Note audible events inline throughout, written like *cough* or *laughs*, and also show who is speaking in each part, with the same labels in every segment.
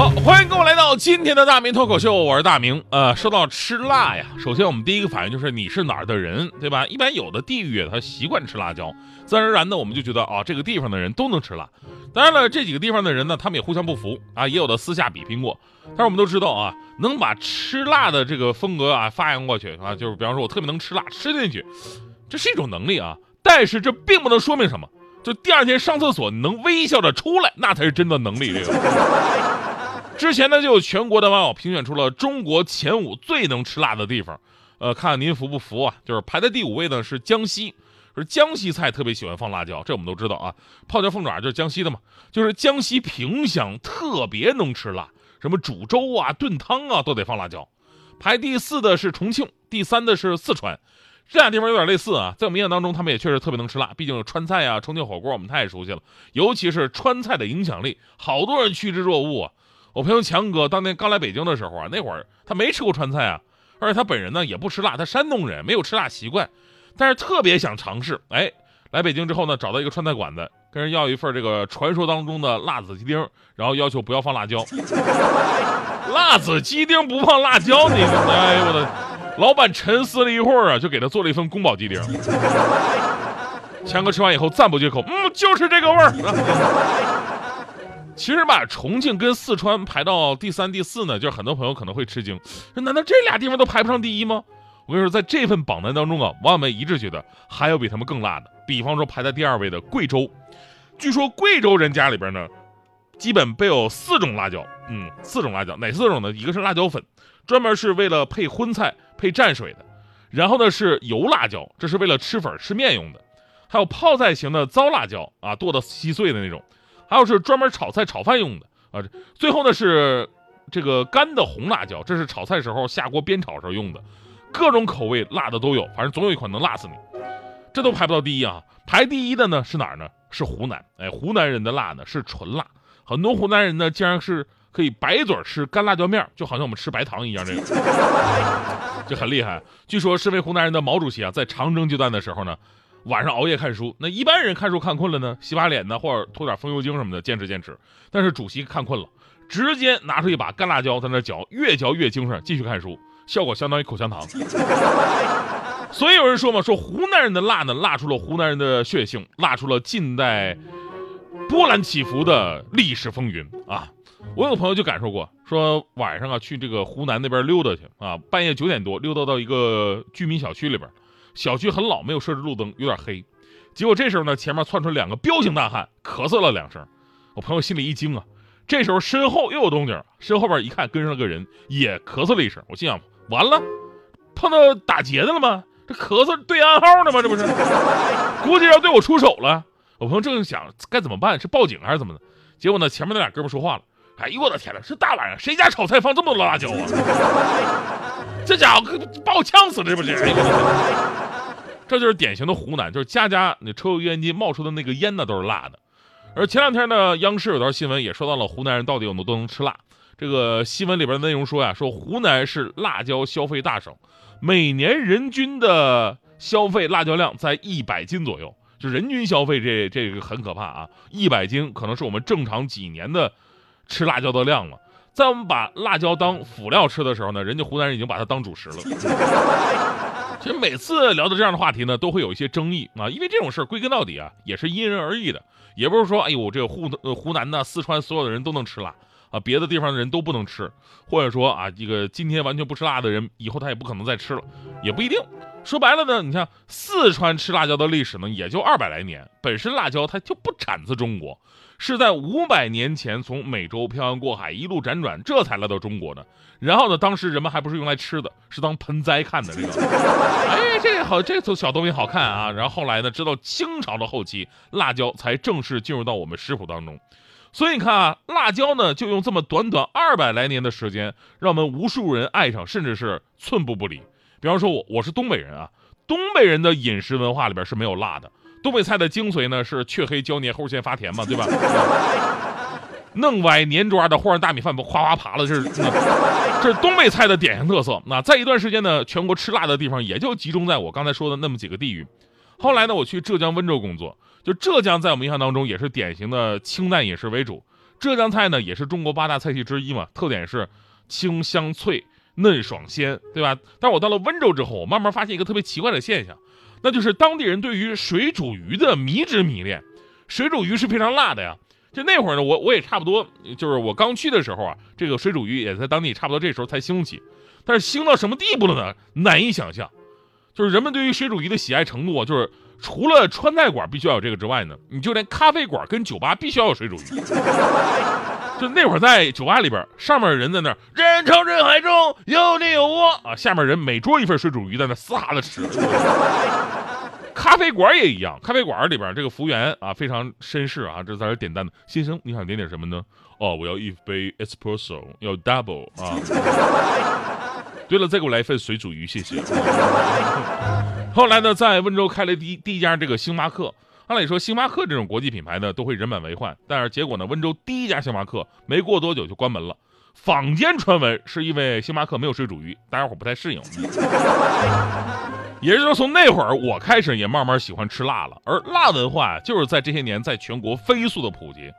Speaker 1: 好，欢迎各位来到今天的大明脱口秀，我是大明。呃，说到吃辣呀，首先我们第一个反应就是你是哪儿的人，对吧？一般有的地域他习惯吃辣椒，自然而然的我们就觉得啊，这个地方的人都能吃辣。当然了，这几个地方的人呢，他们也互相不服啊，也有的私下比拼过。但是我们都知道啊，能把吃辣的这个风格啊发扬过去啊，就是比方说我特别能吃辣，吃进去，这是一种能力啊。但是这并不能说明什么，就第二天上厕所能微笑着出来，那才是真的能力。这个。之前呢，就有全国的网友评选出了中国前五最能吃辣的地方，呃，看看您服不服啊？就是排在第五位的是江西，是江西菜特别喜欢放辣椒，这我们都知道啊。泡椒凤爪就是江西的嘛，就是江西萍乡特别能吃辣，什么煮粥啊、炖汤啊都得放辣椒。排第四的是重庆，第三的是四川，这俩地方有点类似啊，在我们印象当中，他们也确实特别能吃辣，毕竟川菜啊、重庆火锅我们太熟悉了，尤其是川菜的影响力，好多人趋之若鹜啊。我朋友强哥当年刚来北京的时候啊，那会儿他没吃过川菜啊，而且他本人呢也不吃辣，他山东人没有吃辣习惯，但是特别想尝试。哎，来北京之后呢，找到一个川菜馆子，跟人要一份这个传说当中的辣子鸡丁，然后要求不要放辣椒。*laughs* 辣子鸡丁不放辣椒，你哎呦我的！老板沉思了一会儿啊，就给他做了一份宫保鸡丁。*laughs* 强哥吃完以后赞不绝口，嗯，就是这个味儿。其实吧，重庆跟四川排到第三、第四呢，就是很多朋友可能会吃惊，说难道这俩地方都排不上第一吗？我跟你说，在这份榜单当中啊，网友们一致觉得还有比他们更辣的，比方说排在第二位的贵州，据说贵州人家里边呢，基本备有四种辣椒，嗯，四种辣椒，哪四种呢？一个是辣椒？粉，专门是为了配荤菜、配蘸水的；然后呢是油辣椒，这是为了吃粉、吃面用的；还有泡菜型的糟辣椒？啊，剁得稀碎的那种。还有是专门炒菜炒饭用的啊，最后呢是这个干的红辣椒，这是炒菜时候下锅煸炒时候用的，各种口味辣的都有，反正总有一款能辣死你。这都排不到第一啊，排第一的呢是哪儿呢？是湖南。哎，湖南人的辣呢是纯辣，很多湖南人呢竟然是可以白嘴吃干辣椒面，就好像我们吃白糖一样，这个 *laughs* 这很厉害。据说身为湖南人的毛主席啊，在长征阶段的时候呢。晚上熬夜看书，那一般人看书看困了呢，洗把脸呢，或者涂点风油精什么的，坚持坚持。但是主席看困了，直接拿出一把干辣椒在那嚼，越嚼越精神，继续看书，效果相当于口香糖。所以有人说嘛，说湖南人的辣呢，辣出了湖南人的血性，辣出了近代波澜起伏的历史风云啊！我有朋友就感受过，说晚上啊去这个湖南那边溜达去啊，半夜九点多溜达到一个居民小区里边。小区很老，没有设置路灯，有点黑。结果这时候呢，前面窜出两个彪形大汉，咳嗽了两声。我朋友心里一惊啊。这时候身后又有动静，身后边一看，跟上了个人，也咳嗽了一声。我心想，完了，碰到打劫的了吗？这咳嗽对暗号呢吗？这不是，估计要对我出手了。我朋友正想该怎么办，是报警还是怎么的？结果呢，前面那俩哥们说话了。哎呦我的天呐，这大晚上谁家炒菜放这么多辣椒啊？这家伙把我呛死了，这不是？*laughs* 这就是典型的湖南，就是家家你抽油烟机冒出的那个烟呢都是辣的。而前两天呢，央视有条新闻也说到了湖南人到底有多能吃辣。这个新闻里边的内容说呀，说湖南是辣椒消费大省，每年人均的消费辣椒量在一百斤左右，就人均消费这这个很可怕啊，一百斤可能是我们正常几年的吃辣椒的量了。在我们把辣椒当辅料吃的时候呢，人家湖南人已经把它当主食了。*laughs* 其实每次聊到这样的话题呢，都会有一些争议啊，因为这种事儿归根到底啊，也是因人而异的，也不是说哎呦这个湖呃湖南呢、四川所有的人都能吃辣啊，别的地方的人都不能吃，或者说啊这个今天完全不吃辣的人，以后他也不可能再吃了，也不一定。说白了呢，你像四川吃辣椒的历史呢，也就二百来年，本身辣椒它就不产自中国。是在五百年前从美洲漂洋过海，一路辗转，这才来到中国的。然后呢，当时人们还不是用来吃的，是当盆栽看的这个。哎，这好，这个小东西好看啊。然后后来呢，直到清朝的后期，辣椒才正式进入到我们食谱当中。所以你看啊，辣椒呢，就用这么短短二百来年的时间，让我们无数人爱上，甚至是寸步不离。比方说，我我是东北人啊，东北人的饮食文化里边是没有辣的。东北菜的精髓呢是雀黑椒黏齁咸发甜嘛，对吧？*laughs* 弄歪粘抓的或者大米饭不哗哗爬了，这是这是东北菜的典型特色。那在一段时间呢，全国吃辣的地方也就集中在我刚才说的那么几个地域。后来呢，我去浙江温州工作，就浙江在我们印象当中也是典型的清淡饮食为主。浙江菜呢也是中国八大菜系之一嘛，特点是清香脆嫩爽鲜，对吧？但我到了温州之后，我慢慢发现一个特别奇怪的现象，那就是当地人对于水煮鱼的迷之迷恋。水煮鱼是非常辣的呀。就那会儿呢，我我也差不多，就是我刚去的时候啊，这个水煮鱼也在当地差不多这时候才兴起，但是兴到什么地步了呢？难以想象。就是人们对于水煮鱼的喜爱程度啊，就是除了川菜馆必须要有这个之外呢，你就连咖啡馆跟酒吧必须要有水煮鱼。*laughs* 就那会儿在酒吧里边，上面人在那人潮人海中有你有我啊，下面人每桌一份水煮鱼在那嘶哈的吃。*laughs* 咖啡馆也一样，咖啡馆里边这个服务员啊非常绅士啊，这在这点单的先生，你想点点什么呢？哦，我要一杯 espresso，要 double 啊。对了，再给我来一份水煮鱼，谢谢。*laughs* 后来呢，在温州开了第第一家这个星巴克。按理说，星巴克这种国际品牌呢，都会人满为患，但是结果呢，温州第一家星巴克没过多久就关门了。坊间传闻是因为星巴克没有水煮鱼，大家伙不太适应。也就是说，从那会儿我开始也慢慢喜欢吃辣了。而辣文化就是在这些年在全国飞速的普及。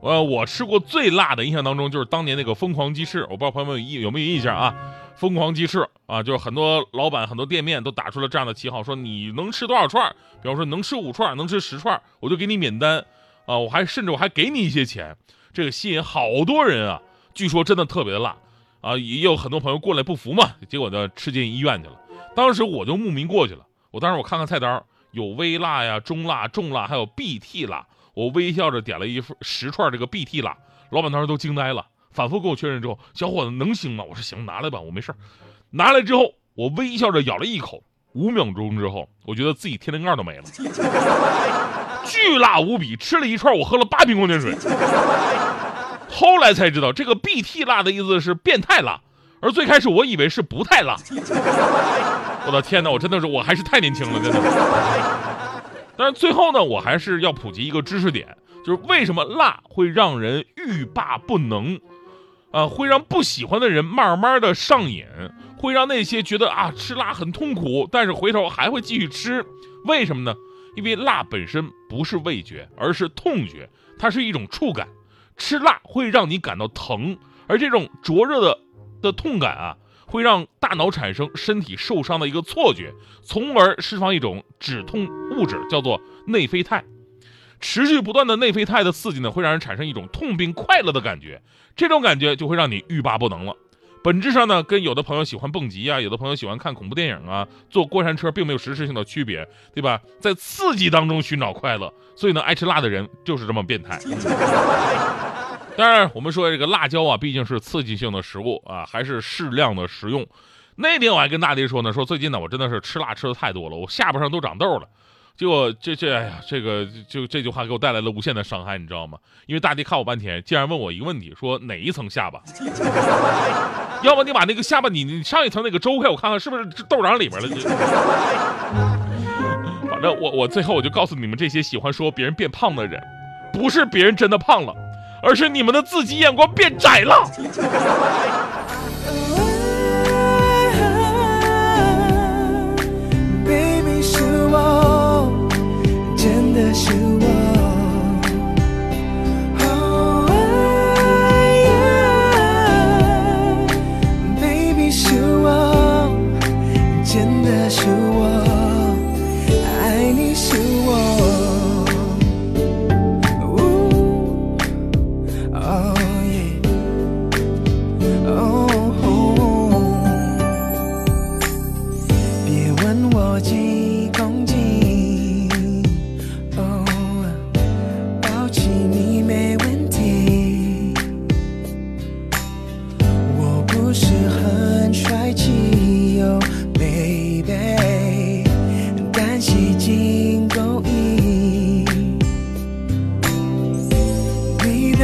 Speaker 1: 呃，我吃过最辣的印象当中就是当年那个疯狂鸡翅，我不知道朋友们有有没有印象啊？疯狂鸡翅啊，就是很多老板、很多店面都打出了这样的旗号，说你能吃多少串？比方说能吃五串，能吃十串，我就给你免单啊！我还甚至我还给你一些钱，这个吸引好多人啊！据说真的特别的辣啊，也有很多朋友过来不服嘛，结果呢吃进医院去了。当时我就慕名过去了。我当时我看看菜单，有微辣呀、中辣、重辣，还有 BT 辣。我微笑着点了一份十串这个 BT 辣，老板当时都惊呆了，反复跟我确认之后，小伙子能行吗？我说行，拿来吧，我没事拿来之后，我微笑着咬了一口，五秒钟之后，我觉得自己天灵盖都没了，*laughs* 巨辣无比。吃了一串，我喝了八瓶矿泉水。后来才知道，这个 BT 辣的意思是变态辣。而最开始我以为是不太辣，我的天哪，我真的是我还是太年轻了，真的。但是最后呢，我还是要普及一个知识点，就是为什么辣会让人欲罢不能，啊，会让不喜欢的人慢慢的上瘾，会让那些觉得啊吃辣很痛苦，但是回头还会继续吃，为什么呢？因为辣本身不是味觉，而是痛觉，它是一种触感，吃辣会让你感到疼，而这种灼热的。的痛感啊，会让大脑产生身体受伤的一个错觉，从而释放一种止痛物质，叫做内啡肽。持续不断的内啡肽的刺激呢，会让人产生一种痛并快乐的感觉，这种感觉就会让你欲罢不能了。本质上呢，跟有的朋友喜欢蹦极啊，有的朋友喜欢看恐怖电影啊，坐过山车并没有实质性的区别，对吧？在刺激当中寻找快乐，所以呢，爱吃辣的人就是这么变态。*laughs* 当然，我们说这个辣椒啊，毕竟是刺激性的食物啊，还是适量的食用。那天我还跟大迪说呢，说最近呢，我真的是吃辣吃的太多了，我下巴上都长痘了。结果这这哎呀，这个就这句话给我带来了无限的伤害，你知道吗？因为大迪看我半天，竟然问我一个问题，说哪一层下巴？要么你把那个下巴你你上一层那个周开，我看看是不是痘长里面了。反正我我最后我就告诉你们这些喜欢说别人变胖的人，不是别人真的胖了。而是你们的自己眼光变窄了。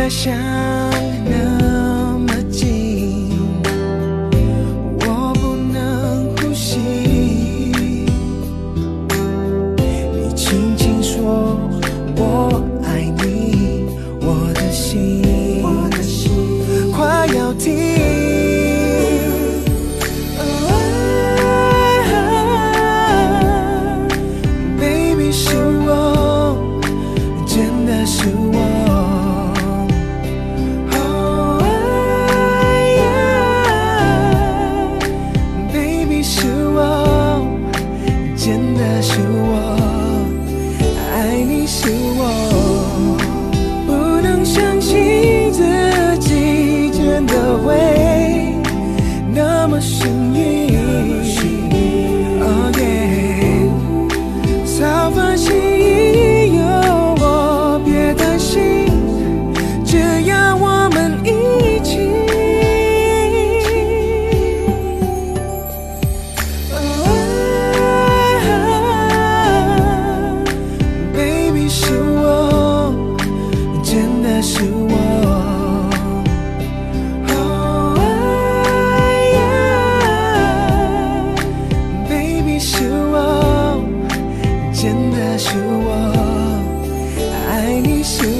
Speaker 2: 想那是我爱你是我不能相信自己真的会是我真的是我爱你是